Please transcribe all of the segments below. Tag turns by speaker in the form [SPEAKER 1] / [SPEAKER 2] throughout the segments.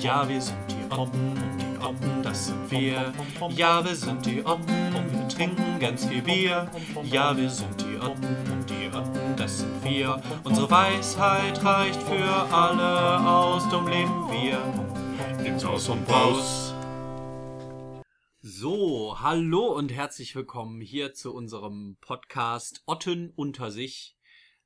[SPEAKER 1] Ja, wir sind die Oppen und die Oppen, das sind wir. Ja, wir sind die Oppen und wir trinken ganz viel Bier. Ja, wir sind die Oppen und die Oppen, das sind wir. Unsere Weisheit reicht für alle aus, drum leben wir. Nimm's aus und raus.
[SPEAKER 2] So, hallo und herzlich willkommen hier zu unserem Podcast Otten unter sich.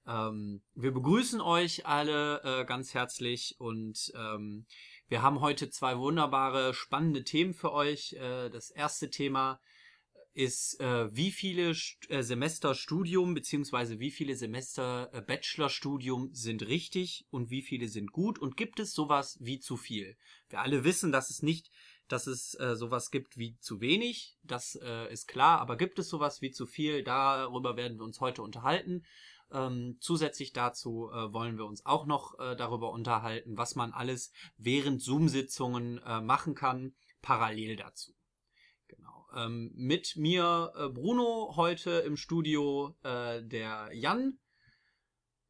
[SPEAKER 2] Ähm, wir begrüßen euch alle äh, ganz herzlich und ähm, wir haben heute zwei wunderbare, spannende Themen für euch. Äh, das erste Thema ist, äh, wie viele St äh, Semester Studium beziehungsweise wie viele Semester äh, Bachelorstudium sind richtig und wie viele sind gut und gibt es sowas wie zu viel? Wir alle wissen, dass es nicht dass es äh, sowas gibt wie zu wenig, das äh, ist klar, aber gibt es sowas wie zu viel, darüber werden wir uns heute unterhalten. Ähm, zusätzlich dazu äh, wollen wir uns auch noch äh, darüber unterhalten, was man alles während Zoom-Sitzungen äh, machen kann, parallel dazu. Genau. Ähm, mit mir äh, Bruno heute im Studio, äh, der Jan.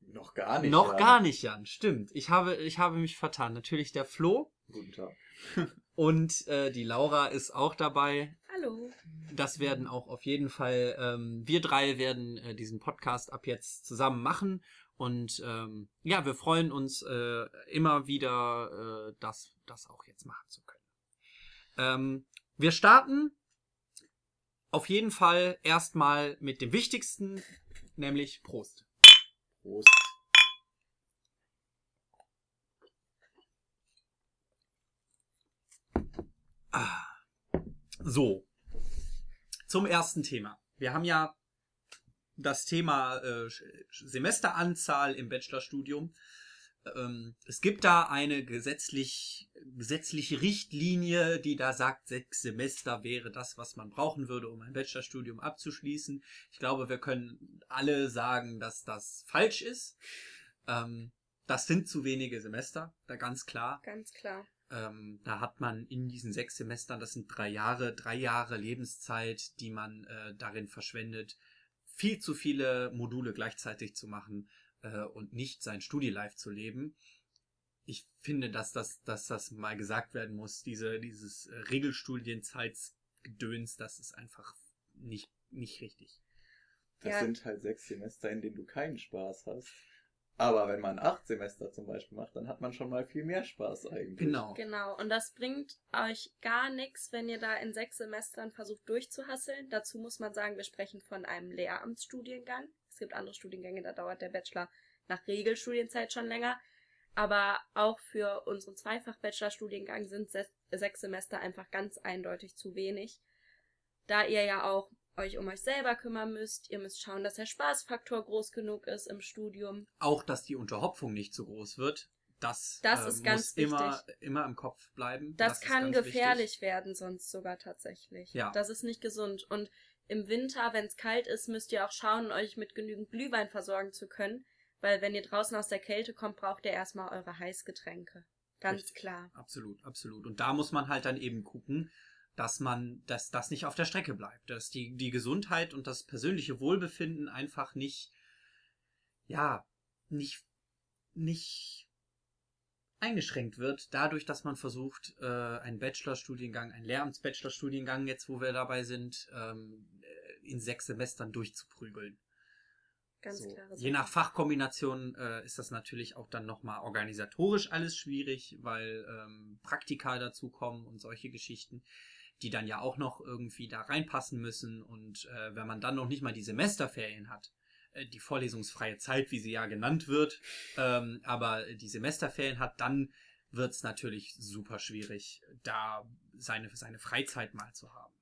[SPEAKER 3] Noch gar nicht.
[SPEAKER 2] Noch
[SPEAKER 3] ja.
[SPEAKER 2] gar nicht, Jan, stimmt. Ich habe, ich habe mich vertan. Natürlich der Flo.
[SPEAKER 3] Guten Tag.
[SPEAKER 2] Und äh, die Laura ist auch dabei.
[SPEAKER 4] Hallo.
[SPEAKER 2] Das werden auch auf jeden Fall, ähm, wir drei werden äh, diesen Podcast ab jetzt zusammen machen. Und ähm, ja, wir freuen uns äh, immer wieder, äh, das, das auch jetzt machen zu können. Ähm, wir starten auf jeden Fall erstmal mit dem Wichtigsten, nämlich Prost.
[SPEAKER 3] Prost.
[SPEAKER 2] Ah. So, zum ersten Thema. Wir haben ja das Thema äh, Semesteranzahl im Bachelorstudium. Ähm, es gibt da eine gesetzlich, gesetzliche Richtlinie, die da sagt, sechs Semester wäre das, was man brauchen würde, um ein Bachelorstudium abzuschließen. Ich glaube, wir können alle sagen, dass das falsch ist. Ähm, das sind zu wenige Semester, da ganz klar.
[SPEAKER 4] Ganz klar.
[SPEAKER 2] Ähm, da hat man in diesen sechs Semestern, das sind drei Jahre, drei Jahre Lebenszeit, die man äh, darin verschwendet, viel zu viele Module gleichzeitig zu machen äh, und nicht sein Studielife zu leben. Ich finde, dass das, dass das mal gesagt werden muss, diese, dieses äh, Regelstudienzeitsgedöns, das ist einfach nicht, nicht richtig.
[SPEAKER 3] Das
[SPEAKER 4] Ja.
[SPEAKER 3] sind halt sechs Semester, in denen du keinen Spaß hast. Aber wenn man acht Semester zum Beispiel macht, dann hat man schon mal viel mehr Spaß eigentlich.
[SPEAKER 2] Genau.
[SPEAKER 4] Genau. Und das bringt euch gar nichts, wenn ihr da in sechs Semestern versucht durchzuhasseln. Dazu muss man sagen, wir sprechen von einem Lehramtsstudiengang. Es gibt andere Studiengänge, da dauert der Bachelor nach Regelstudienzeit schon länger. Aber auch für unseren Zweifach-Bachelor-Studiengang sind se sechs Semester einfach ganz eindeutig zu wenig. Da ihr ja auch euch um euch selber kümmern müsst. Ihr müsst schauen, dass der Spaßfaktor groß genug ist im Studium.
[SPEAKER 2] Auch, dass die Unterhopfung nicht zu groß wird, das,
[SPEAKER 4] Das
[SPEAKER 2] äh,
[SPEAKER 4] ist ganz
[SPEAKER 2] muss immer,
[SPEAKER 4] wichtig.
[SPEAKER 2] immer im Kopf bleiben.
[SPEAKER 4] Das,
[SPEAKER 2] ist
[SPEAKER 4] kann gefährlich
[SPEAKER 2] wichtig.
[SPEAKER 4] werden, sonst sogar tatsächlich.
[SPEAKER 2] Ja.
[SPEAKER 4] Das ist nicht gesund. Und im Winter, wenn es kalt ist, müsst ihr auch schauen, euch mit genügend Glühwein versorgen zu können. Weil wenn ihr draußen aus der Kälte kommt, braucht ihr erstmal eure Heißgetränke. Ganz
[SPEAKER 2] Richtig.
[SPEAKER 4] klar.
[SPEAKER 2] Absolut, absolut. Und da muss man halt dann eben gucken, dass man, dass das nicht auf der Strecke bleibt, dass die, die Gesundheit und das persönliche Wohlbefinden einfach nicht, ja, nicht, nicht eingeschränkt wird, dadurch, dass man versucht, äh, einen Bachelorstudiengang, einen Lehramts-Bachelorstudiengang, jetzt wo wir dabei sind, ähm, äh, in sechs Semestern durchzuprügeln.
[SPEAKER 4] Ganz
[SPEAKER 2] So.
[SPEAKER 4] klare
[SPEAKER 2] Je nach Fachkombination äh, ist das natürlich auch dann nochmal organisatorisch alles schwierig, weil ähm, Praktika dazukommen und solche Geschichten, die dann ja auch noch irgendwie da reinpassen müssen. Und äh, wenn man dann noch nicht mal die Semesterferien hat, äh, die vorlesungsfreie Zeit, wie sie ja genannt wird, ähm, aber die Semesterferien hat, dann wird es natürlich super schwierig, da seine, seine Freizeit mal zu haben.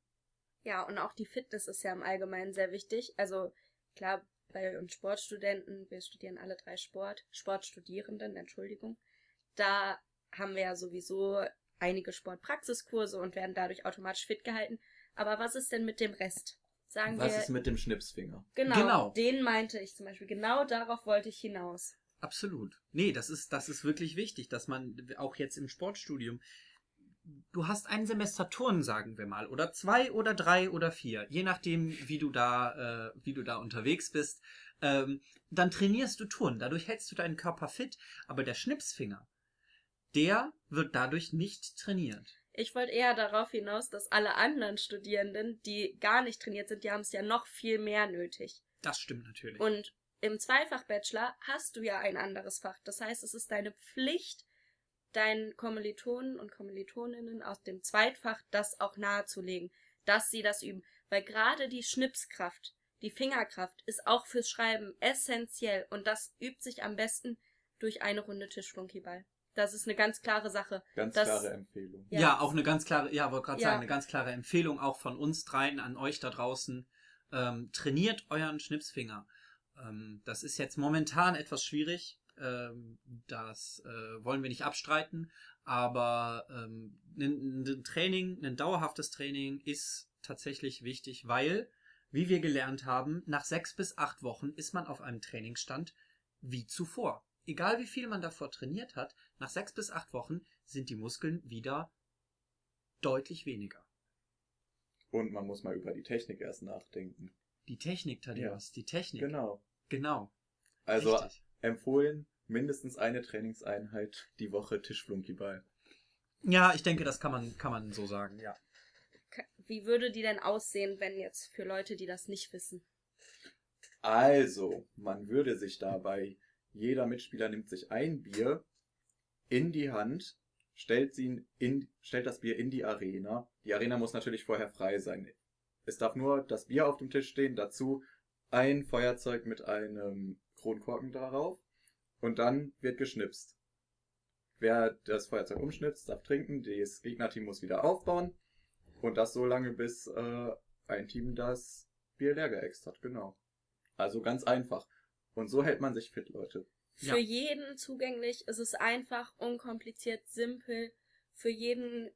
[SPEAKER 4] Ja, und auch die Fitness ist ja im Allgemeinen sehr wichtig. Also klar, bei uns Sportstudenten, wir studieren alle drei Sport, Sportstudierenden, Entschuldigung, da haben wir ja sowieso einige Sportpraxiskurse und werden dadurch automatisch fit gehalten. Aber was ist denn mit dem Rest? Sagen
[SPEAKER 3] Was
[SPEAKER 4] wir,
[SPEAKER 3] ist mit dem Schnipsfinger?
[SPEAKER 4] genau,
[SPEAKER 2] Genau.
[SPEAKER 4] den meinte ich zum Beispiel. Genau darauf wollte ich hinaus.
[SPEAKER 2] Absolut. Nee, das ist, das ist wirklich wichtig, dass man auch jetzt im Sportstudium, du hast ein Semester Turnen, sagen wir mal, oder zwei oder drei oder vier, je nachdem, wie du da, äh, wie du da unterwegs bist. ähm, dann trainierst du Turnen. Dadurch hältst du deinen Körper fit, aber der Schnipsfinger, der wird dadurch nicht trainiert.
[SPEAKER 4] Ich wollte eher darauf hinaus, dass alle anderen Studierenden, die gar nicht trainiert sind, die haben es ja noch viel mehr nötig.
[SPEAKER 2] Das stimmt natürlich.
[SPEAKER 4] Und im Zweifach-Bachelor hast du ja ein anderes Fach. Das heißt, es ist deine Pflicht, deinen Kommilitonen und Kommilitoninnen aus dem Zweitfach das auch nahezulegen, dass sie das üben. Weil gerade die Schnipskraft, die Fingerkraft ist auch fürs Schreiben essentiell und das übt sich am besten durch eine Runde Tischflunkyball. Das ist eine ganz klare Sache.
[SPEAKER 3] Ganz
[SPEAKER 4] das,
[SPEAKER 3] klare Empfehlung.
[SPEAKER 2] ja.
[SPEAKER 4] Ja.
[SPEAKER 2] auch eine ganz klare, ja, wollte gerade
[SPEAKER 4] Ja.
[SPEAKER 2] sagen, eine ganz klare Empfehlung auch von uns dreien an euch da draußen. Ähm, trainiert euren Schnipsfinger. Ähm, das ist jetzt momentan etwas schwierig. Ähm, das äh, wollen wir nicht abstreiten. Aber ähm, ein, ein Training, ein dauerhaftes Training ist tatsächlich wichtig, weil, wie wir gelernt haben, nach sechs bis acht Wochen ist man auf einem Trainingsstand wie zuvor. Egal wie viel man davor trainiert hat, nach sechs bis acht Wochen sind die Muskeln wieder deutlich weniger.
[SPEAKER 3] Und man muss mal über die Technik erst nachdenken.
[SPEAKER 2] Die Technik, Thaddeus, die Technik.
[SPEAKER 3] Genau.
[SPEAKER 2] Genau.
[SPEAKER 3] Also
[SPEAKER 2] Richtig.
[SPEAKER 3] empfohlen mindestens eine Trainingseinheit die Woche Tischflunkyball.
[SPEAKER 2] Ja, ich denke, das kann man, kann man so sagen, ja.
[SPEAKER 4] Wie würde die denn aussehen, wenn jetzt für Leute, die das nicht wissen?
[SPEAKER 3] Also, man würde sich dabei, jeder Mitspieler nimmt sich ein Bier in die Hand, stellt, sie in, stellt das Bier in die Arena. Die Arena muss natürlich vorher frei sein. Es darf nur das Bier auf dem Tisch stehen, dazu ein Feuerzeug mit einem Kronkorken darauf und dann wird geschnipst. Wer das Feuerzeug umschnipst, darf trinken, das Gegnerteam muss wieder aufbauen und das so lange, bis äh, ein Team das Bier leer geäxt hat, genau. Also ganz einfach. Und so hält man sich fit, Leute.
[SPEAKER 2] Ja.
[SPEAKER 4] Für jeden zugänglich. Es ist einfach, unkompliziert, simpel. Für jeden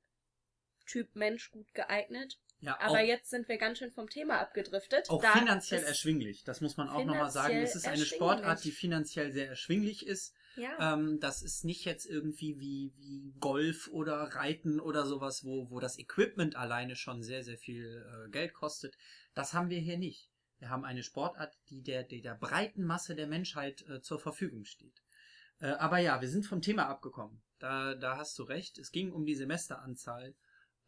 [SPEAKER 4] Typ Mensch gut geeignet.
[SPEAKER 2] Ja,
[SPEAKER 4] Aber jetzt sind wir ganz schön vom Thema abgedriftet.
[SPEAKER 2] auch
[SPEAKER 4] Da
[SPEAKER 2] finanziell erschwinglich. Das muss man auch nochmal sagen. Es ist eine. Sportart, die finanziell sehr erschwinglich ist.
[SPEAKER 4] Ja.
[SPEAKER 2] Ähm, das ist nicht jetzt irgendwie wie, wie Golf oder Reiten oder sowas, wo, wo das Equipment alleine schon sehr, sehr viel äh, Geld kostet. Das haben wir hier nicht. Wir haben eine Sportart, die der, die der breiten Masse der Menschheit äh, zur Verfügung steht. Äh, aber ja, wir sind vom Thema abgekommen. Da, da hast du recht. Es ging um die Semesteranzahl,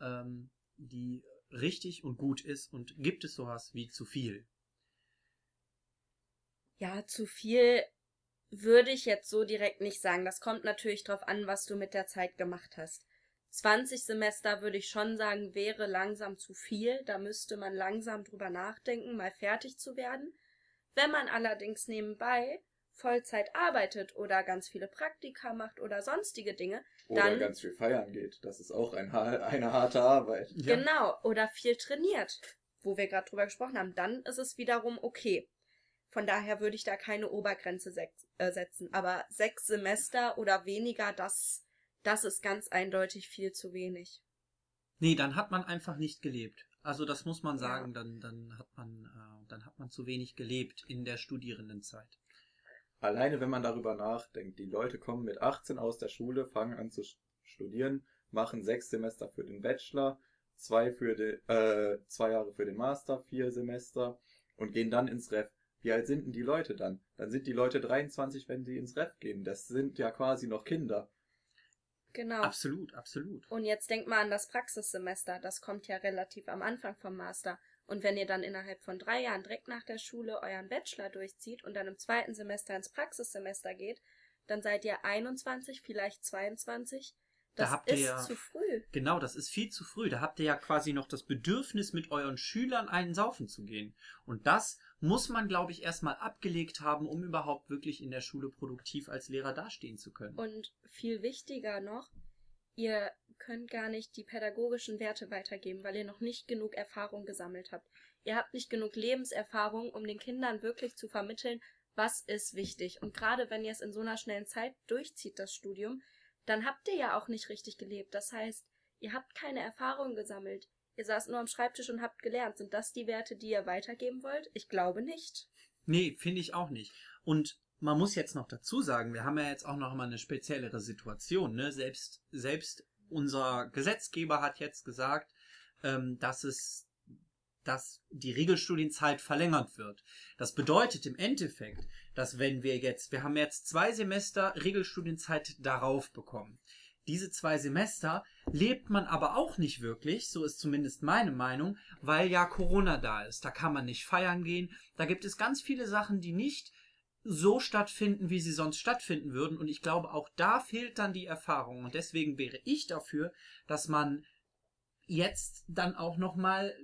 [SPEAKER 2] ähm, die richtig und gut ist. Und gibt es sowas wie zu viel?
[SPEAKER 4] Ja, zu viel würde ich jetzt so direkt nicht sagen. Das kommt natürlich drauf an, was du mit der Zeit gemacht hast. 20 Semester würde ich schon sagen, wäre langsam zu viel. Da müsste man langsam drüber nachdenken, mal fertig zu werden. Wenn man allerdings nebenbei Vollzeit arbeitet oder ganz viele Praktika macht oder sonstige Dinge,
[SPEAKER 3] Oder
[SPEAKER 4] Dann-
[SPEAKER 3] ganz viel feiern geht. Das ist auch ein, eine harte Arbeit.
[SPEAKER 4] Genau, oder viel trainiert, wo wir gerade drüber gesprochen haben, dann ist es wiederum okay. Von daher würde ich da keine Obergrenze äh, setzen. Aber sechs Semester oder weniger, das, das ist ganz eindeutig viel zu wenig.
[SPEAKER 2] Nee, dann hat man einfach nicht gelebt. Also das muss man
[SPEAKER 4] Ja.
[SPEAKER 2] sagen, dann, dann hat man, äh, dann hat man zu wenig gelebt in der Studierendenzeit.
[SPEAKER 3] Alleine wenn man darüber nachdenkt, die Leute kommen mit 18 aus der Schule, fangen an zu st- studieren, machen sechs Semester für den Bachelor, zwei für den, äh, zwei Jahre für den Master, vier Semester und gehen dann ins Ref. Wie alt sind denn die Leute dann? Dann sind die Leute 23, wenn sie ins Ref gehen. Das sind ja quasi noch Kinder.
[SPEAKER 4] Genau.
[SPEAKER 2] Absolut, absolut.
[SPEAKER 4] Und jetzt denkt mal an das Praxissemester. Das kommt ja relativ am Anfang vom Master. Und wenn ihr dann innerhalb von drei Jahren direkt nach der Schule euren Bachelor durchzieht und dann im zweiten Semester ins Praxissemester geht, dann seid ihr 21, vielleicht 22.
[SPEAKER 2] Da
[SPEAKER 4] Das
[SPEAKER 2] habt ihr
[SPEAKER 4] ist
[SPEAKER 2] ja-
[SPEAKER 4] zu früh.
[SPEAKER 2] Genau, das ist viel zu früh. Da habt ihr ja quasi noch das Bedürfnis, mit euren Schülern einen saufen zu gehen. Und das muss man, glaube ich, erstmal abgelegt haben, um überhaupt wirklich in der Schule produktiv als Lehrer dastehen zu können.
[SPEAKER 4] Und viel wichtiger noch, ihr könnt gar nicht die pädagogischen Werte weitergeben, weil ihr noch nicht genug Erfahrung gesammelt habt. Ihr habt nicht genug Lebenserfahrung, um den Kindern wirklich zu vermitteln, was ist wichtig. Und gerade wenn ihr es in so einer schnellen Zeit durchzieht, das Studium, dann habt ihr ja auch nicht richtig gelebt. Das heißt, ihr habt keine Erfahrung gesammelt. Ihr saßt nur am Schreibtisch und habt gelernt. Sind das die Werte, die ihr weitergeben wollt? Ich glaube nicht.
[SPEAKER 2] Nee, finde ich auch nicht. Und man muss jetzt noch dazu sagen, wir haben ja jetzt auch noch mal eine speziellere Situation. Ne? Selbst, selbst unser Gesetzgeber hat jetzt gesagt, ähm, dass es dass die Regelstudienzeit verlängert wird. Das bedeutet im Endeffekt, dass wenn wir jetzt, wir haben jetzt zwei Semester Regelstudienzeit darauf bekommen. Diese zwei Semester lebt man aber auch nicht wirklich, so ist zumindest meine Meinung, weil ja Corona da ist. Da kann man nicht feiern gehen. Da gibt es ganz viele Sachen, die nicht so stattfinden, wie sie sonst stattfinden würden. Und ich glaube, auch da fehlt dann die Erfahrung. Und deswegen wäre ich dafür, dass man jetzt dann auch noch mal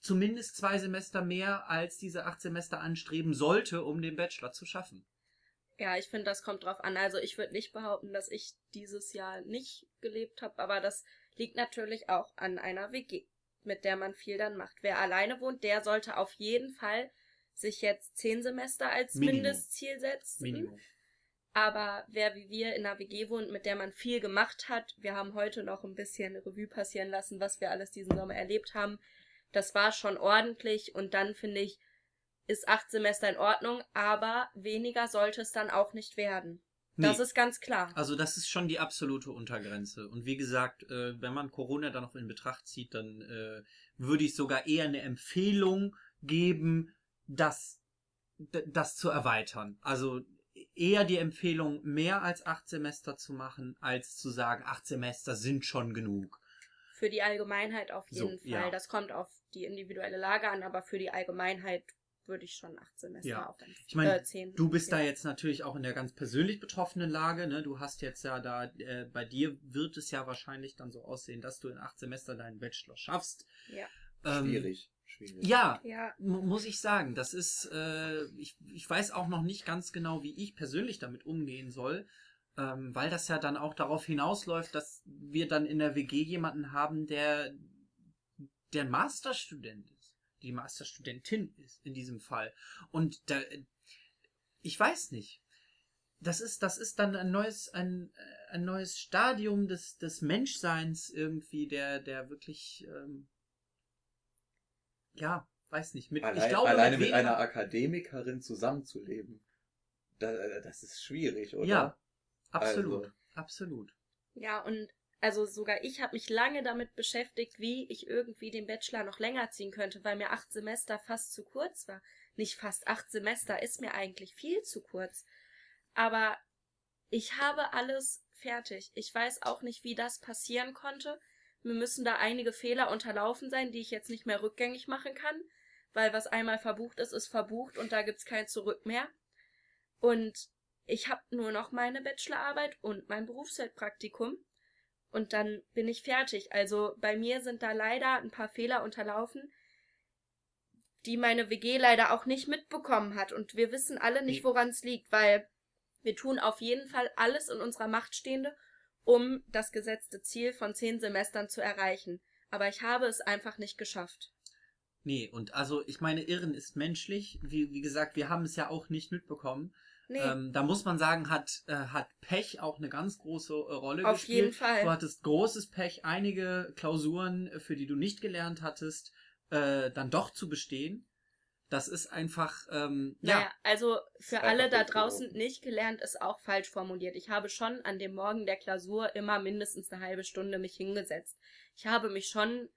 [SPEAKER 2] zumindest zwei Semester mehr als diese acht Semester anstreben sollte, um den Bachelor zu schaffen.
[SPEAKER 4] Ja, ich finde, das kommt drauf an. Also ich würde nicht behaupten, dass ich dieses Jahr nicht gelebt habe, aber das liegt natürlich auch an einer WG, mit der man viel dann macht. Wer alleine wohnt, der sollte auf jeden Fall sich jetzt zehn Semester als
[SPEAKER 2] Minimum.
[SPEAKER 4] Mindestziel setzen.
[SPEAKER 2] Minimum.
[SPEAKER 4] Aber wer wie wir in einer WG wohnt, mit der man viel gemacht hat, wir haben heute noch ein bisschen Revue passieren lassen, was wir alles diesen Sommer erlebt haben. Das war schon ordentlich und dann finde ich, ist acht Semester in Ordnung, aber weniger sollte es dann auch nicht werden. Das
[SPEAKER 2] Nee.
[SPEAKER 4] ist ganz klar.
[SPEAKER 2] Also das ist schon die absolute Untergrenze. Und wie gesagt, äh, wenn man Corona dann noch in Betracht zieht, dann äh, würde ich sogar eher eine Empfehlung geben, das, das zu erweitern. Also eher die Empfehlung, mehr als acht Semester zu machen, als zu sagen, acht Semester sind schon genug.
[SPEAKER 4] Für die Allgemeinheit auf
[SPEAKER 2] So,
[SPEAKER 4] jeden Fall.
[SPEAKER 2] ja.
[SPEAKER 4] Das kommt auf die individuelle Lage an, aber für die Allgemeinheit würde ich schon acht Semester
[SPEAKER 2] Ja.
[SPEAKER 4] auf
[SPEAKER 2] Ich meine,
[SPEAKER 4] äh, zehn.
[SPEAKER 2] Du bist
[SPEAKER 4] ja.
[SPEAKER 2] da jetzt natürlich auch in der ganz persönlich betroffenen Lage. Ne? Du hast jetzt ja da, äh, bei dir wird es ja wahrscheinlich dann so aussehen, dass du in acht Semester deinen Bachelor schaffst.
[SPEAKER 4] Ja.
[SPEAKER 2] Ähm,
[SPEAKER 3] Schwierig. Schwierig.
[SPEAKER 2] Ja,
[SPEAKER 4] Ja,
[SPEAKER 2] mu- muss ich sagen. Das ist, äh, ich, ich weiß auch noch nicht ganz genau, wie ich persönlich damit umgehen soll, ähm, weil das ja dann auch darauf hinausläuft, dass wir dann in der WG jemanden haben, der, der Masterstudent ist, die Masterstudentin ist in diesem Fall. Und da, ich weiß nicht. Das ist, das ist dann ein neues, ein, ein neues Stadium des, des Menschseins irgendwie, der, der wirklich, ähm, ja, weiß nicht. Mit,
[SPEAKER 3] Allein,
[SPEAKER 2] ich glaube,
[SPEAKER 3] alleine mit
[SPEAKER 2] weniger-
[SPEAKER 3] einer Akademikerin zusammenzuleben, da, äh, das ist schwierig, oder?
[SPEAKER 2] Ja, absolut,
[SPEAKER 3] Also-
[SPEAKER 2] absolut.
[SPEAKER 4] ja, und also sogar ich habe mich lange damit beschäftigt, wie ich irgendwie den Bachelor noch länger ziehen könnte, weil mir acht Semester fast zu kurz war. Nicht fast acht Semester ist mir eigentlich viel zu kurz. Aber ich habe alles fertig. Ich weiß auch nicht, wie das passieren konnte. Mir müssen da einige Fehler unterlaufen sein, die ich jetzt nicht mehr rückgängig machen kann, weil was einmal verbucht ist, ist verbucht und da gibt's kein Zurück mehr. Und ich habe nur noch meine Bachelorarbeit und mein Berufsfeldpraktikum und dann bin ich fertig. Also bei mir sind da leider ein paar Fehler unterlaufen, die meine WG leider auch nicht mitbekommen hat. Und wir wissen alle nicht,
[SPEAKER 2] Nee.
[SPEAKER 4] woran es liegt, weil wir tun auf jeden Fall alles in unserer Macht Stehende, um das gesetzte Ziel von zehn Semestern zu erreichen. Aber ich habe es einfach nicht geschafft.
[SPEAKER 2] Nee, und also ich meine, Irren ist menschlich. Wie, wie gesagt, wir haben es ja auch nicht mitbekommen.
[SPEAKER 4] Nee,
[SPEAKER 2] Ähm, da muss man sagen, hat, äh, hat Pech auch eine ganz große äh, Rolle
[SPEAKER 4] auf
[SPEAKER 2] gespielt.
[SPEAKER 4] jeden Fall.
[SPEAKER 2] Du hattest großes Pech, einige Klausuren, äh, für die du nicht gelernt hattest, äh, dann doch zu bestehen. Das ist einfach, ähm,
[SPEAKER 4] Naja,
[SPEAKER 2] ja,
[SPEAKER 4] also für alle da draußen nicht gelernt, ist auch falsch formuliert. Ich habe schon an dem Morgen der Klausur immer mindestens eine halbe Stunde mich hingesetzt. Ich habe mich schon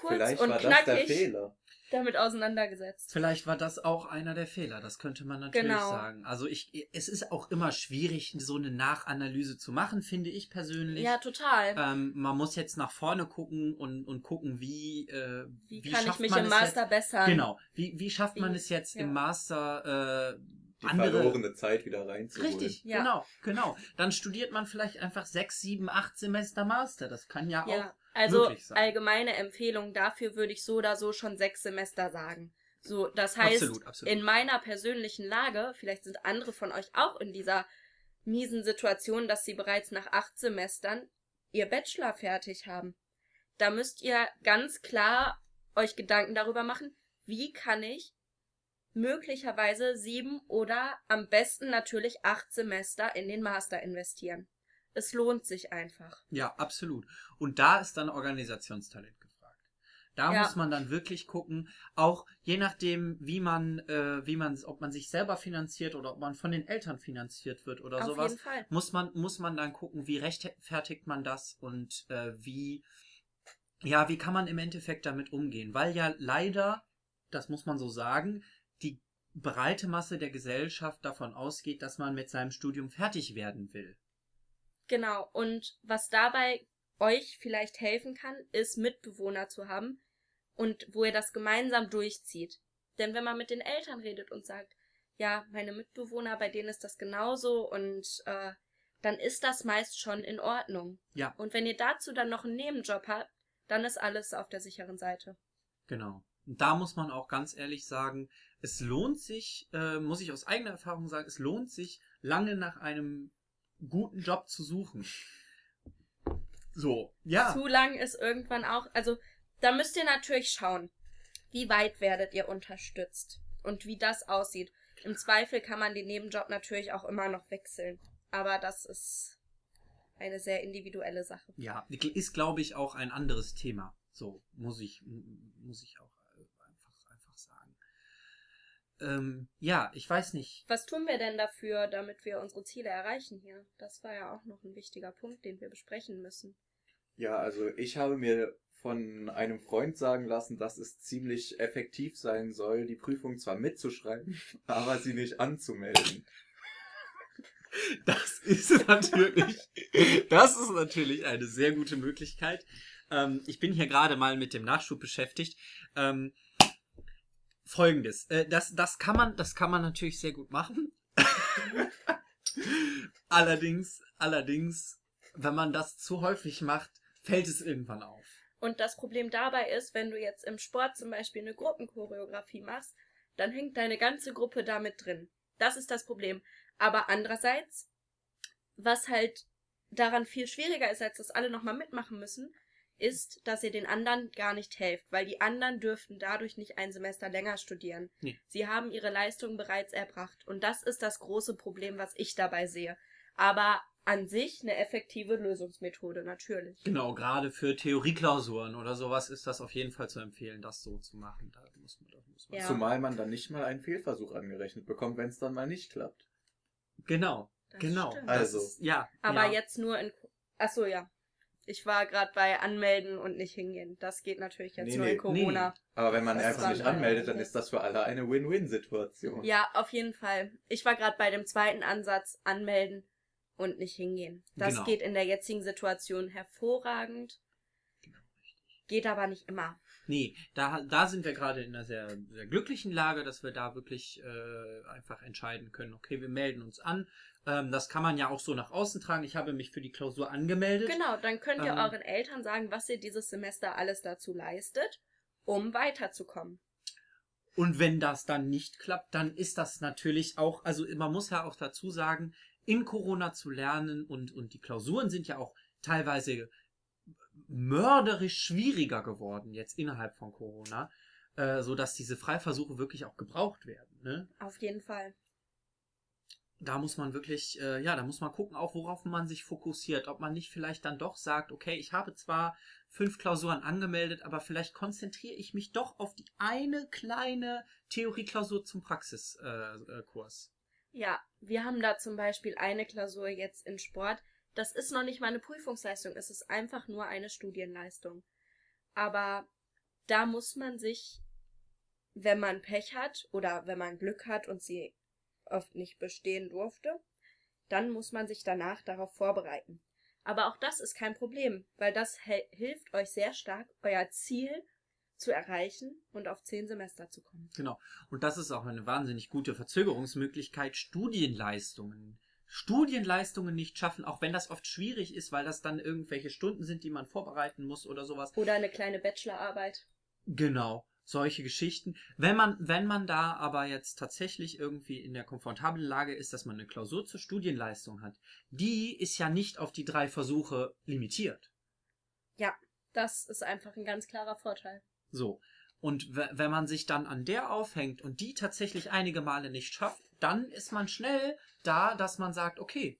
[SPEAKER 4] kurz
[SPEAKER 3] Vielleicht
[SPEAKER 4] und
[SPEAKER 3] war das der
[SPEAKER 4] knackig
[SPEAKER 3] Fehler.
[SPEAKER 4] damit auseinandergesetzt.
[SPEAKER 2] vielleicht war das auch einer der Fehler. Das könnte man natürlich
[SPEAKER 4] Genau.
[SPEAKER 2] sagen. Also ich, es ist auch immer schwierig, so eine Nachanalyse zu machen, finde ich persönlich.
[SPEAKER 4] Ja, total.
[SPEAKER 2] Ähm, man muss jetzt nach vorne gucken und, und gucken, wie, äh,
[SPEAKER 4] wie, kann ich mich
[SPEAKER 2] man
[SPEAKER 4] im Master
[SPEAKER 2] Jetzt,
[SPEAKER 4] bessern?
[SPEAKER 2] genau. Wie, wie schafft man
[SPEAKER 4] Wie-
[SPEAKER 2] es jetzt
[SPEAKER 4] ja.
[SPEAKER 2] im Master äh,
[SPEAKER 3] Die
[SPEAKER 2] andere
[SPEAKER 3] verlorene Zeit wieder reinzuholen.
[SPEAKER 2] Richtig,
[SPEAKER 4] Ja.
[SPEAKER 2] genau, genau. Dann studiert man vielleicht einfach sechs, sieben, acht Semester Master. Das kann ja,
[SPEAKER 4] Ja,
[SPEAKER 2] auch.
[SPEAKER 4] Also allgemeine Empfehlung dafür würde ich so oder so schon sechs Semester sagen. So, das heißt,
[SPEAKER 2] absolut, absolut.
[SPEAKER 4] in meiner persönlichen Lage, vielleicht sind andere von euch auch in dieser miesen Situation, dass sie bereits nach acht Semestern ihr Bachelor fertig haben. Da müsst ihr ganz klar euch Gedanken darüber machen, wie kann ich möglicherweise sieben oder am besten natürlich acht Semester in den Master investieren. Es lohnt sich einfach.
[SPEAKER 2] ja, absolut. Und da ist dann Organisationstalent gefragt. Da
[SPEAKER 4] Ja.
[SPEAKER 2] muss man dann wirklich gucken, auch je nachdem, wie man, äh, wie man, ob man sich selber finanziert oder ob man von den Eltern finanziert wird oder
[SPEAKER 4] Auf
[SPEAKER 2] sowas.
[SPEAKER 4] jeden Fall.
[SPEAKER 2] muss man, muss man dann gucken, wie rechtfertigt man das und äh, wie, ja, wie kann man im Endeffekt damit umgehen? Weil ja leider, das muss man so sagen, die breite Masse der Gesellschaft davon ausgeht, dass man mit seinem Studium fertig werden will.
[SPEAKER 4] Genau. Und was dabei euch vielleicht helfen kann, ist Mitbewohner zu haben und wo ihr das gemeinsam durchzieht. Denn wenn man mit den Eltern redet und sagt, ja, meine Mitbewohner, bei denen ist das genauso und äh, dann ist das meist schon in Ordnung.
[SPEAKER 2] Ja.
[SPEAKER 4] Und wenn ihr dazu dann noch einen Nebenjob habt, dann ist alles auf der sicheren Seite.
[SPEAKER 2] Genau. Und da muss man auch ganz ehrlich sagen, es lohnt sich, äh, muss ich aus eigener Erfahrung sagen, es lohnt sich, lange nach einem guten Job zu suchen. So, ja.
[SPEAKER 4] Zu lang ist irgendwann auch, also da müsst ihr natürlich schauen, wie weit werdet ihr unterstützt und wie das aussieht. Im Zweifel kann man den Nebenjob natürlich auch immer noch wechseln. Aber das ist eine sehr individuelle Sache.
[SPEAKER 2] Ja, ist, glaube ich, auch ein anderes Thema. So, muss ich, muss ich auch. Ähm, ja, ich weiß nicht.
[SPEAKER 4] Was tun wir denn dafür, damit wir unsere Ziele erreichen hier? Das war ja auch noch ein wichtiger Punkt, den wir besprechen müssen.
[SPEAKER 3] Ja, also ich habe mir von einem Freund sagen lassen, dass es ziemlich effektiv sein soll, die Prüfung zwar mitzuschreiben, aber sie nicht anzumelden.
[SPEAKER 2] Das ist natürlich, das ist natürlich eine sehr gute Möglichkeit. Ähm, ich bin hier gerade mal mit dem Nachschub beschäftigt. Ähm, Folgendes, äh, das, das kann man, das kann man natürlich sehr gut machen. allerdings, allerdings, wenn man das zu häufig macht, fällt es irgendwann auf.
[SPEAKER 4] Und das Problem dabei ist, wenn du jetzt im Sport zum Beispiel eine Gruppenchoreografie machst, dann hängt deine ganze Gruppe damit drin. Das ist das Problem. Aber andererseits, was halt daran viel schwieriger ist, als dass alle nochmal mitmachen müssen, ist, dass ihr den anderen gar nicht helft, weil die anderen dürften dadurch nicht ein Semester länger studieren.
[SPEAKER 2] Nee.
[SPEAKER 4] Sie haben ihre Leistung bereits erbracht. Und das ist das große Problem, was ich dabei sehe. Aber an sich eine effektive Lösungsmethode, natürlich.
[SPEAKER 2] Genau, gerade für Theorieklausuren oder sowas ist das auf jeden Fall zu empfehlen, das so zu machen. Da muss man, da muss man
[SPEAKER 4] Ja.
[SPEAKER 3] Zumal man dann nicht mal einen Fehlversuch angerechnet bekommt, wenn es dann mal nicht klappt.
[SPEAKER 2] Genau,
[SPEAKER 4] Das
[SPEAKER 2] genau.
[SPEAKER 4] stimmt.
[SPEAKER 3] Also.
[SPEAKER 2] ist, ja.
[SPEAKER 4] Aber
[SPEAKER 2] ja.
[SPEAKER 4] jetzt nur in. Ach so, ja. Ich war gerade bei Anmelden und nicht hingehen. Das geht natürlich jetzt
[SPEAKER 3] Nee,
[SPEAKER 4] nur
[SPEAKER 3] nee,
[SPEAKER 4] in Corona.
[SPEAKER 3] Aber wenn man
[SPEAKER 4] Das
[SPEAKER 3] einfach nicht anmeldet, dann ist das für alle eine Win-Win-Situation.
[SPEAKER 4] Ja, auf jeden Fall. Ich war gerade bei dem zweiten Ansatz anmelden und nicht hingehen. Das
[SPEAKER 2] Genau.
[SPEAKER 4] geht in der jetzigen Situation hervorragend. Geht aber nicht immer.
[SPEAKER 2] Nee, da, da sind wir gerade in einer sehr, sehr glücklichen Lage, dass wir da wirklich äh, einfach entscheiden können, okay, wir melden uns an. Ähm, das kann man ja auch so nach außen tragen. Ich habe mich für die Klausur angemeldet.
[SPEAKER 4] Genau, dann könnt ihr
[SPEAKER 2] Ähm.
[SPEAKER 4] euren Eltern sagen, was ihr dieses Semester alles dazu leistet, um weiterzukommen.
[SPEAKER 2] Und wenn das dann nicht klappt, dann ist das natürlich auch, also man muss ja auch dazu sagen, in Corona zu lernen und, und die Klausuren sind ja auch teilweise mörderisch schwieriger geworden jetzt innerhalb von Corona, äh, so dass diese Freiversuche wirklich auch gebraucht werden. Ne?
[SPEAKER 4] Auf jeden Fall.
[SPEAKER 2] Da muss man wirklich, äh, ja, da muss man gucken, auch worauf man sich fokussiert. Ob man nicht vielleicht dann doch sagt, okay, ich habe zwar fünf Klausuren angemeldet, aber vielleicht konzentriere ich mich doch auf die eine kleine Theorieklausur zum Praxiskurs. Äh, äh.
[SPEAKER 4] Ja, wir haben da zum Beispiel eine Klausur jetzt in Sport. Das ist noch nicht mal eine Prüfungsleistung, es ist einfach nur eine Studienleistung. Aber da muss man sich, wenn man Pech hat oder wenn man Glück hat und sie oft nicht bestehen durfte, dann muss man sich danach darauf vorbereiten. Aber auch das ist kein Problem, weil das hilft euch sehr stark, euer Ziel zu erreichen und auf zehn Semester zu kommen.
[SPEAKER 2] Genau. Und das ist auch eine wahnsinnig gute Verzögerungsmöglichkeit, Studienleistungen. Studienleistungen nicht schaffen, auch wenn das oft schwierig ist, weil das dann irgendwelche Stunden sind, die man vorbereiten muss oder sowas.
[SPEAKER 4] Oder eine kleine Bachelorarbeit.
[SPEAKER 2] Genau, solche Geschichten. Wenn man, wenn man da aber jetzt tatsächlich irgendwie in der komfortablen Lage ist, dass man eine Klausur zur Studienleistung hat, die ist ja nicht auf die drei Versuche limitiert.
[SPEAKER 4] Das ist einfach ein ganz klarer Vorteil.
[SPEAKER 2] So. Und wenn man sich dann an der aufhängt und die tatsächlich einige Male nicht schafft, dann ist man schnell da, dass man sagt, okay,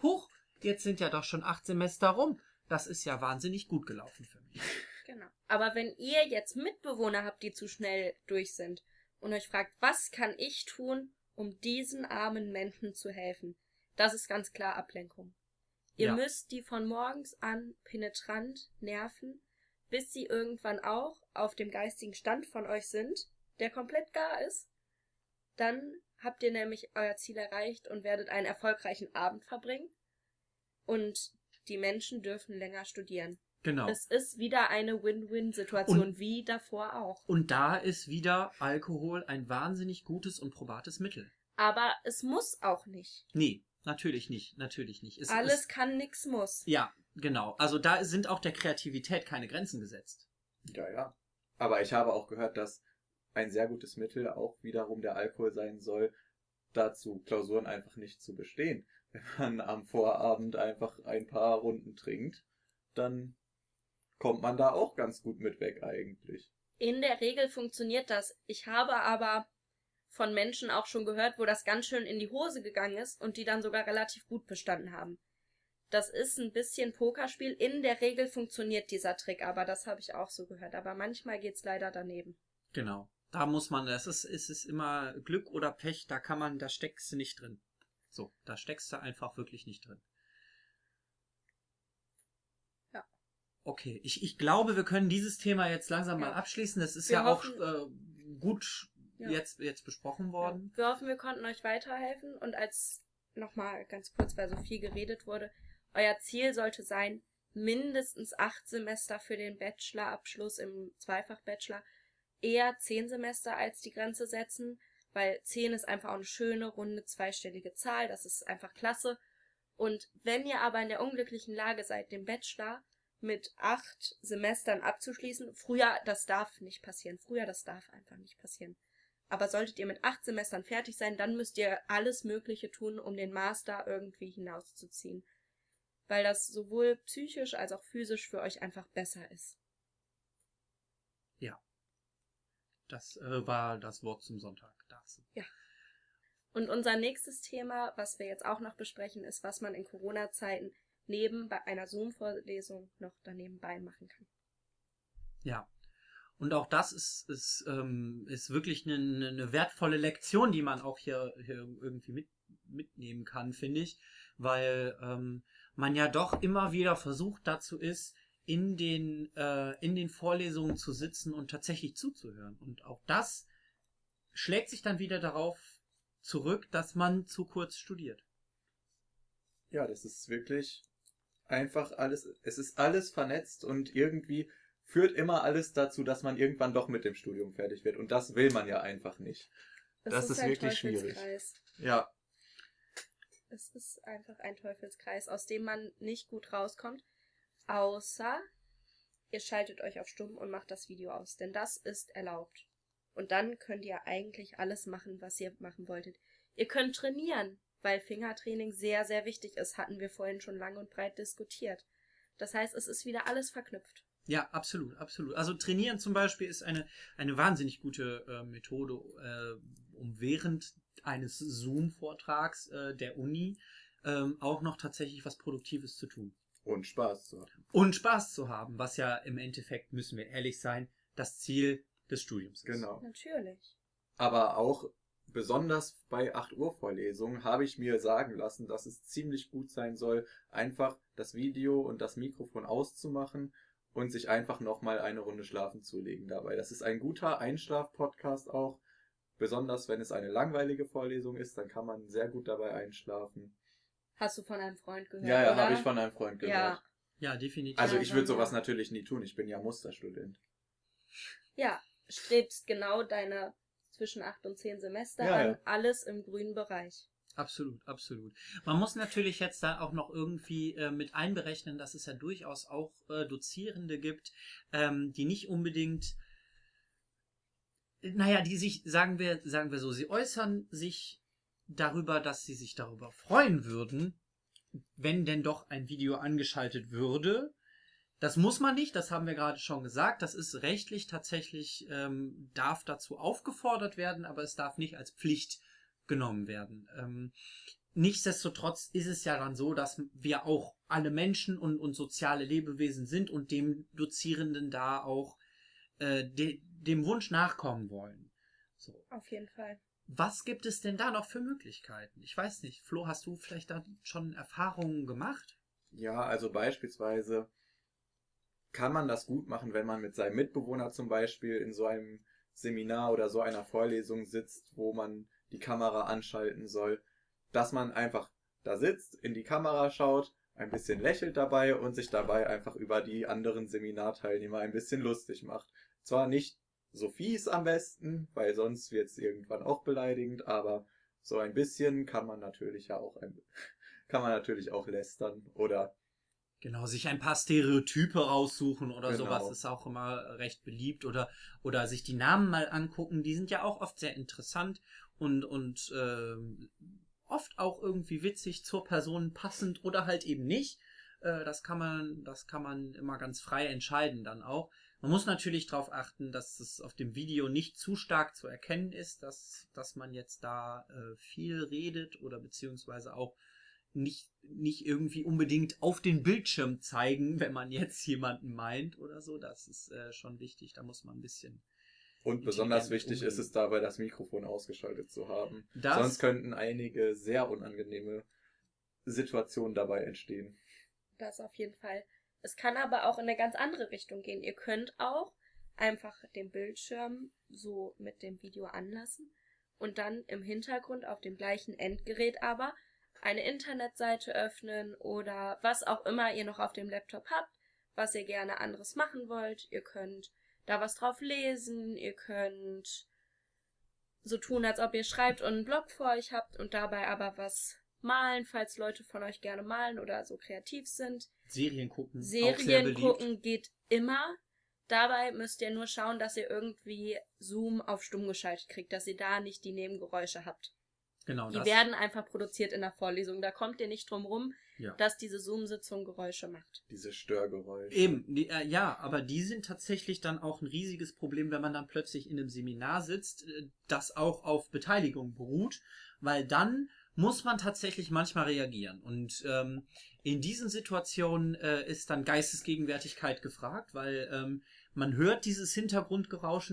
[SPEAKER 2] huch, jetzt sind ja doch schon acht Semester rum. Das ist ja wahnsinnig gut gelaufen für mich.
[SPEAKER 4] Genau. Aber wenn ihr jetzt Mitbewohner habt, die zu schnell durch sind und euch fragt, was kann ich tun, um diesen armen Menschen zu helfen, das ist ganz klar Ablenkung. Ihr
[SPEAKER 2] Ja.
[SPEAKER 4] müsst die von morgens an penetrant nerven, bis sie irgendwann auch auf dem geistigen Stand von euch sind, der komplett gar ist. Dann habt ihr nämlich euer Ziel erreicht und werdet einen erfolgreichen Abend verbringen. Und die Menschen dürfen länger studieren.
[SPEAKER 2] Genau.
[SPEAKER 4] Es ist wieder eine Win-Win-Situation,
[SPEAKER 2] Und-
[SPEAKER 4] wie davor auch.
[SPEAKER 2] Und da ist wieder Alkohol ein wahnsinnig gutes und probates Mittel.
[SPEAKER 4] Aber es muss auch nicht.
[SPEAKER 2] Nee, natürlich nicht, natürlich nicht. Es,
[SPEAKER 4] Alles
[SPEAKER 2] Es,
[SPEAKER 4] kann, nix muss.
[SPEAKER 2] ja, genau. Also da sind auch der Kreativität keine Grenzen gesetzt.
[SPEAKER 3] Ja, ja. Aber ich habe auch gehört, dass ein sehr gutes Mittel auch wiederum der Alkohol sein soll, dazu Klausuren einfach nicht zu bestehen. Wenn man am Vorabend einfach ein paar Runden trinkt, dann kommt man da auch ganz gut mit weg eigentlich.
[SPEAKER 4] In der Regel funktioniert das. Ich habe aber von Menschen auch schon gehört, wo das ganz schön in die Hose gegangen ist und die dann sogar relativ gut bestanden haben. Das ist ein bisschen Pokerspiel. In der Regel funktioniert dieser Trick, aber das habe ich auch so gehört. Aber manchmal geht's leider daneben.
[SPEAKER 2] Genau. Da muss man, das ist, es ist immer Glück oder Pech, da kann man, da steckst du nicht drin. So, da steckst du einfach wirklich nicht drin. Okay, ich, ich glaube, wir können dieses Thema jetzt langsam mal
[SPEAKER 4] Ja.
[SPEAKER 2] abschließen. Das ist
[SPEAKER 4] Wir
[SPEAKER 2] ja
[SPEAKER 4] hoffen-
[SPEAKER 2] auch äh, gut
[SPEAKER 4] Ja.
[SPEAKER 2] jetzt, jetzt besprochen worden.
[SPEAKER 4] Wir hoffen, wir konnten euch weiterhelfen und als nochmal ganz kurz, weil so viel geredet wurde, euer Ziel sollte sein, mindestens acht Semester für den Bachelorabschluss im Zweifach-Bachelor, eher zehn Semester als die Grenze setzen, weil zehn ist einfach auch eine schöne, runde, zweistellige Zahl, das ist einfach klasse. Und wenn ihr aber in der unglücklichen Lage seid, den Bachelor mit acht Semestern abzuschließen, früher, das darf nicht passieren, früher, das darf einfach nicht passieren. Aber solltet ihr mit acht Semestern fertig sein, dann müsst ihr alles Mögliche tun, um den Master irgendwie hinauszuziehen. Weil das sowohl psychisch als auch physisch für euch einfach besser ist.
[SPEAKER 2] Das äh, war das Wort zum Sonntag dazu.
[SPEAKER 4] Und unser nächstes Thema, was wir jetzt auch noch besprechen, ist, was man in Corona-Zeiten neben bei einer Zoom-Vorlesung noch danebenbei machen kann.
[SPEAKER 2] Ja. Und auch das ist, ist, ähm, ist wirklich eine, eine wertvolle Lektion, die man auch hier, hier irgendwie mit, mitnehmen kann, finde ich. Weil ähm, man ja doch immer wieder versucht dazu ist, in den, äh, in den Vorlesungen zu sitzen und tatsächlich zuzuhören. Und auch das schlägt sich dann wieder darauf zurück, dass man zu kurz studiert.
[SPEAKER 3] Ja, das ist wirklich einfach alles, es ist alles vernetzt und irgendwie führt immer alles dazu, dass man irgendwann doch mit dem Studium fertig wird. Und das will man ja einfach nicht.
[SPEAKER 4] Es
[SPEAKER 3] Das ist
[SPEAKER 4] ein
[SPEAKER 3] wirklich schwierig. Ja,
[SPEAKER 4] Es ist einfach ein Teufelskreis, aus dem man nicht gut rauskommt, außer ihr schaltet euch auf stumm und macht das Video aus, denn das ist erlaubt. Und dann könnt ihr eigentlich alles machen, was ihr machen wolltet. Ihr könnt trainieren, weil Fingertraining sehr, sehr wichtig ist, hatten wir vorhin schon lang und breit diskutiert. Das heißt, es ist wieder alles verknüpft.
[SPEAKER 2] Ja, absolut, absolut. Also trainieren zum Beispiel ist eine, eine wahnsinnig gute äh, Methode, äh, um während eines Zoom-Vortrags äh, der Uni ähm, auch noch tatsächlich was Produktives zu tun.
[SPEAKER 3] und Spaß zu haben.
[SPEAKER 2] Und Spaß zu haben, was ja im Endeffekt, müssen wir ehrlich sein, das Ziel des Studiums ist.
[SPEAKER 3] Genau.
[SPEAKER 4] Natürlich.
[SPEAKER 3] Aber auch besonders bei 8 Uhr Vorlesungen habe ich mir sagen lassen, dass es ziemlich gut sein soll, einfach das Video und das Mikrofon auszumachen und sich einfach nochmal eine Runde schlafen zu legen dabei. Das ist ein guter Einschlaf-Podcast auch. Besonders wenn es eine langweilige Vorlesung ist, dann kann man sehr gut dabei einschlafen.
[SPEAKER 4] Hast du von einem Freund gehört?
[SPEAKER 3] Ja, ja, habe ich von einem Freund gehört.
[SPEAKER 4] Ja,
[SPEAKER 2] Ja, definitiv.
[SPEAKER 3] Also ich würde sowas natürlich nie tun. Ich bin ja Musterstudent.
[SPEAKER 4] ja, strebst genau deine zwischen acht und zehn Semester
[SPEAKER 3] Ja,
[SPEAKER 4] an,
[SPEAKER 3] ja.
[SPEAKER 4] alles im grünen Bereich.
[SPEAKER 2] Absolut, absolut. Man muss natürlich jetzt da auch noch irgendwie äh, mit einberechnen, dass es ja durchaus auch äh, Dozierende gibt, ähm, die nicht unbedingt, naja, die sich, sagen wir, sagen wir so, sie äußern sich darüber, dass sie sich darüber freuen würden, wenn denn doch ein Video angeschaltet würde. Das muss man nicht, das haben wir gerade schon gesagt. Das ist rechtlich tatsächlich, ähm, darf dazu aufgefordert werden, aber es darf nicht als Pflicht genommen werden. Ähm, nichtsdestotrotz ist es ja dann so, dass wir auch alle Menschen und, und soziale Lebewesen sind und dem Dozierenden da auch äh, de, dem Wunsch nachkommen wollen. So.
[SPEAKER 4] Auf jeden Fall.
[SPEAKER 2] Was gibt es denn da noch für Möglichkeiten? Ich weiß nicht. Flo, hast du vielleicht da schon Erfahrungen gemacht?
[SPEAKER 3] Ja, also beispielsweise kann man das gut machen, wenn man mit seinem Mitbewohner zum Beispiel in so einem Seminar oder so einer Vorlesung sitzt, wo man die Kamera anschalten soll, dass man einfach da sitzt, in die Kamera schaut, ein bisschen lächelt dabei und sich dabei einfach über die anderen Seminarteilnehmer ein bisschen lustig macht. Zwar nicht so fies am besten, weil sonst wird es irgendwann auch beleidigend, aber so ein bisschen kann man natürlich ja auch ein, kann man natürlich auch lästern oder
[SPEAKER 2] Genau, sich ein paar Stereotype raussuchen oder
[SPEAKER 3] Genau.
[SPEAKER 2] sowas ist auch immer recht beliebt oder oder sich die Namen mal angucken, die sind ja auch oft sehr interessant und und ähm, oft auch irgendwie witzig zur Person passend oder halt eben nicht. Äh, das kann man das kann man immer ganz frei entscheiden dann auch. Man muss natürlich darauf achten, dass es auf dem Video nicht zu stark zu erkennen ist, dass dass man jetzt da äh, viel redet oder beziehungsweise auch nicht, nicht irgendwie unbedingt auf den Bildschirm zeigen, wenn man jetzt jemanden meint oder so. Das ist äh, schon wichtig. Da muss man ein bisschen.
[SPEAKER 3] Und besonders wichtig ist es dabei, das Mikrofon ausgeschaltet zu haben.
[SPEAKER 2] Das,
[SPEAKER 3] Sonst könnten einige sehr unangenehme Situationen dabei entstehen.
[SPEAKER 4] Das auf jeden Fall. Es kann aber auch in eine ganz andere Richtung gehen. Ihr könnt auch einfach den Bildschirm so mit dem Video anlassen und dann im Hintergrund auf dem gleichen Endgerät aber eine Internetseite öffnen oder was auch immer ihr noch auf dem Laptop habt, was ihr gerne anderes machen wollt. Ihr könnt da was drauf lesen, ihr könnt so tun, als ob ihr schreibt und einen Blog vor euch habt und dabei aber was malen, falls Leute von euch gerne malen oder so kreativ sind.
[SPEAKER 2] Serien gucken.
[SPEAKER 4] Serien gucken geht immer. Dabei müsst ihr nur schauen, dass ihr irgendwie Zoom auf stumm geschaltet kriegt, dass ihr da nicht die Nebengeräusche habt.
[SPEAKER 2] Genau,
[SPEAKER 4] Die
[SPEAKER 2] das.
[SPEAKER 4] werden einfach produziert in der Vorlesung. Da kommt ihr nicht drum rum,
[SPEAKER 2] ja.
[SPEAKER 4] dass diese Zoom-Sitzung Geräusche macht.
[SPEAKER 3] Diese Störgeräusche.
[SPEAKER 2] Eben, die, äh, ja, aber die sind tatsächlich dann auch ein riesiges Problem, wenn man dann plötzlich in einem Seminar sitzt, äh, das auch auf Beteiligung beruht, weil dann muss man tatsächlich manchmal reagieren. Und ähm, in diesen Situationen äh, ist dann Geistesgegenwärtigkeit gefragt, weil ähm, man hört dieses Hintergrundgeräusch,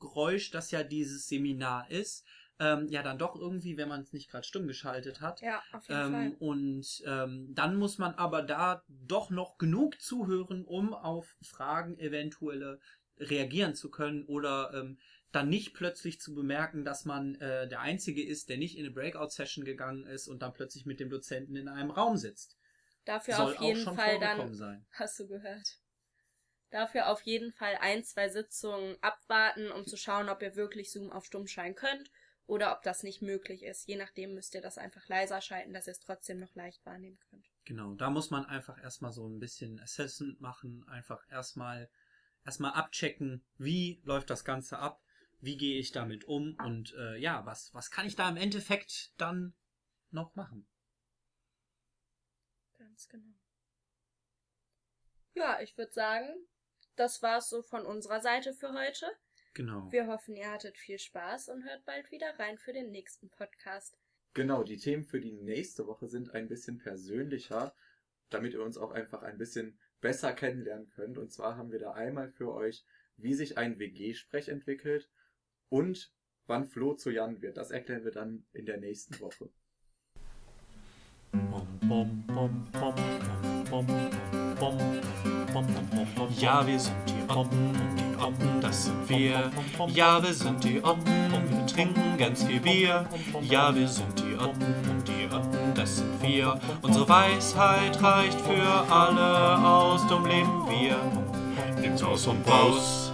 [SPEAKER 2] Geräusch, das ja dieses Seminar ist, ähm, ja dann doch irgendwie, wenn man es nicht gerade stumm geschaltet hat.
[SPEAKER 4] Ja, auf jeden
[SPEAKER 2] Ähm,
[SPEAKER 4] Fall.
[SPEAKER 2] und ähm, dann muss man aber da doch noch genug zuhören, um auf Fragen eventuelle reagieren zu können oder ähm, dann nicht plötzlich zu bemerken, dass man äh, der Einzige ist, der nicht in eine Breakout-Session gegangen ist und dann plötzlich mit dem Dozenten in einem Raum sitzt.
[SPEAKER 4] Dafür
[SPEAKER 2] Soll
[SPEAKER 4] auf jeden Fall dann,
[SPEAKER 2] sein.
[SPEAKER 4] hast du gehört, dafür auf jeden Fall ein, zwei Sitzungen abwarten, um zu schauen, ob ihr wirklich Zoom auf Stummschein könnt oder ob das nicht möglich ist. Je nachdem müsst ihr das einfach leiser schalten, dass ihr es trotzdem noch leicht wahrnehmen könnt.
[SPEAKER 2] Genau, da muss man einfach erstmal so ein bisschen Assessment machen, einfach erstmal erstmal abchecken, wie läuft das Ganze ab, wie gehe ich damit um und äh, ja, was, was kann ich da im Endeffekt dann noch machen?
[SPEAKER 4] Ganz genau. Ja, ich würde sagen, das war's so von unserer Seite für heute.
[SPEAKER 2] Genau.
[SPEAKER 4] Wir hoffen, ihr hattet viel Spaß und hört bald wieder rein für den nächsten Podcast.
[SPEAKER 3] Genau, die Themen für die nächste Woche sind ein bisschen persönlicher, damit ihr uns auch einfach ein bisschen besser kennenlernen könnt. Und zwar haben wir da einmal für euch, wie sich ein WG-Sprech entwickelt und wann Flo zu Jan wird. Das erklären wir dann in der nächsten Woche.
[SPEAKER 1] Ja, wir sind die Otten und die Otten, das sind wir. Ja, wir sind die Otten und wir trinken ganz viel Bier. Ja, wir sind die Otten und die Otten, das sind wir. Unsere Weisheit reicht für alle aus, dumm leben wir. Nimm's aus und raus.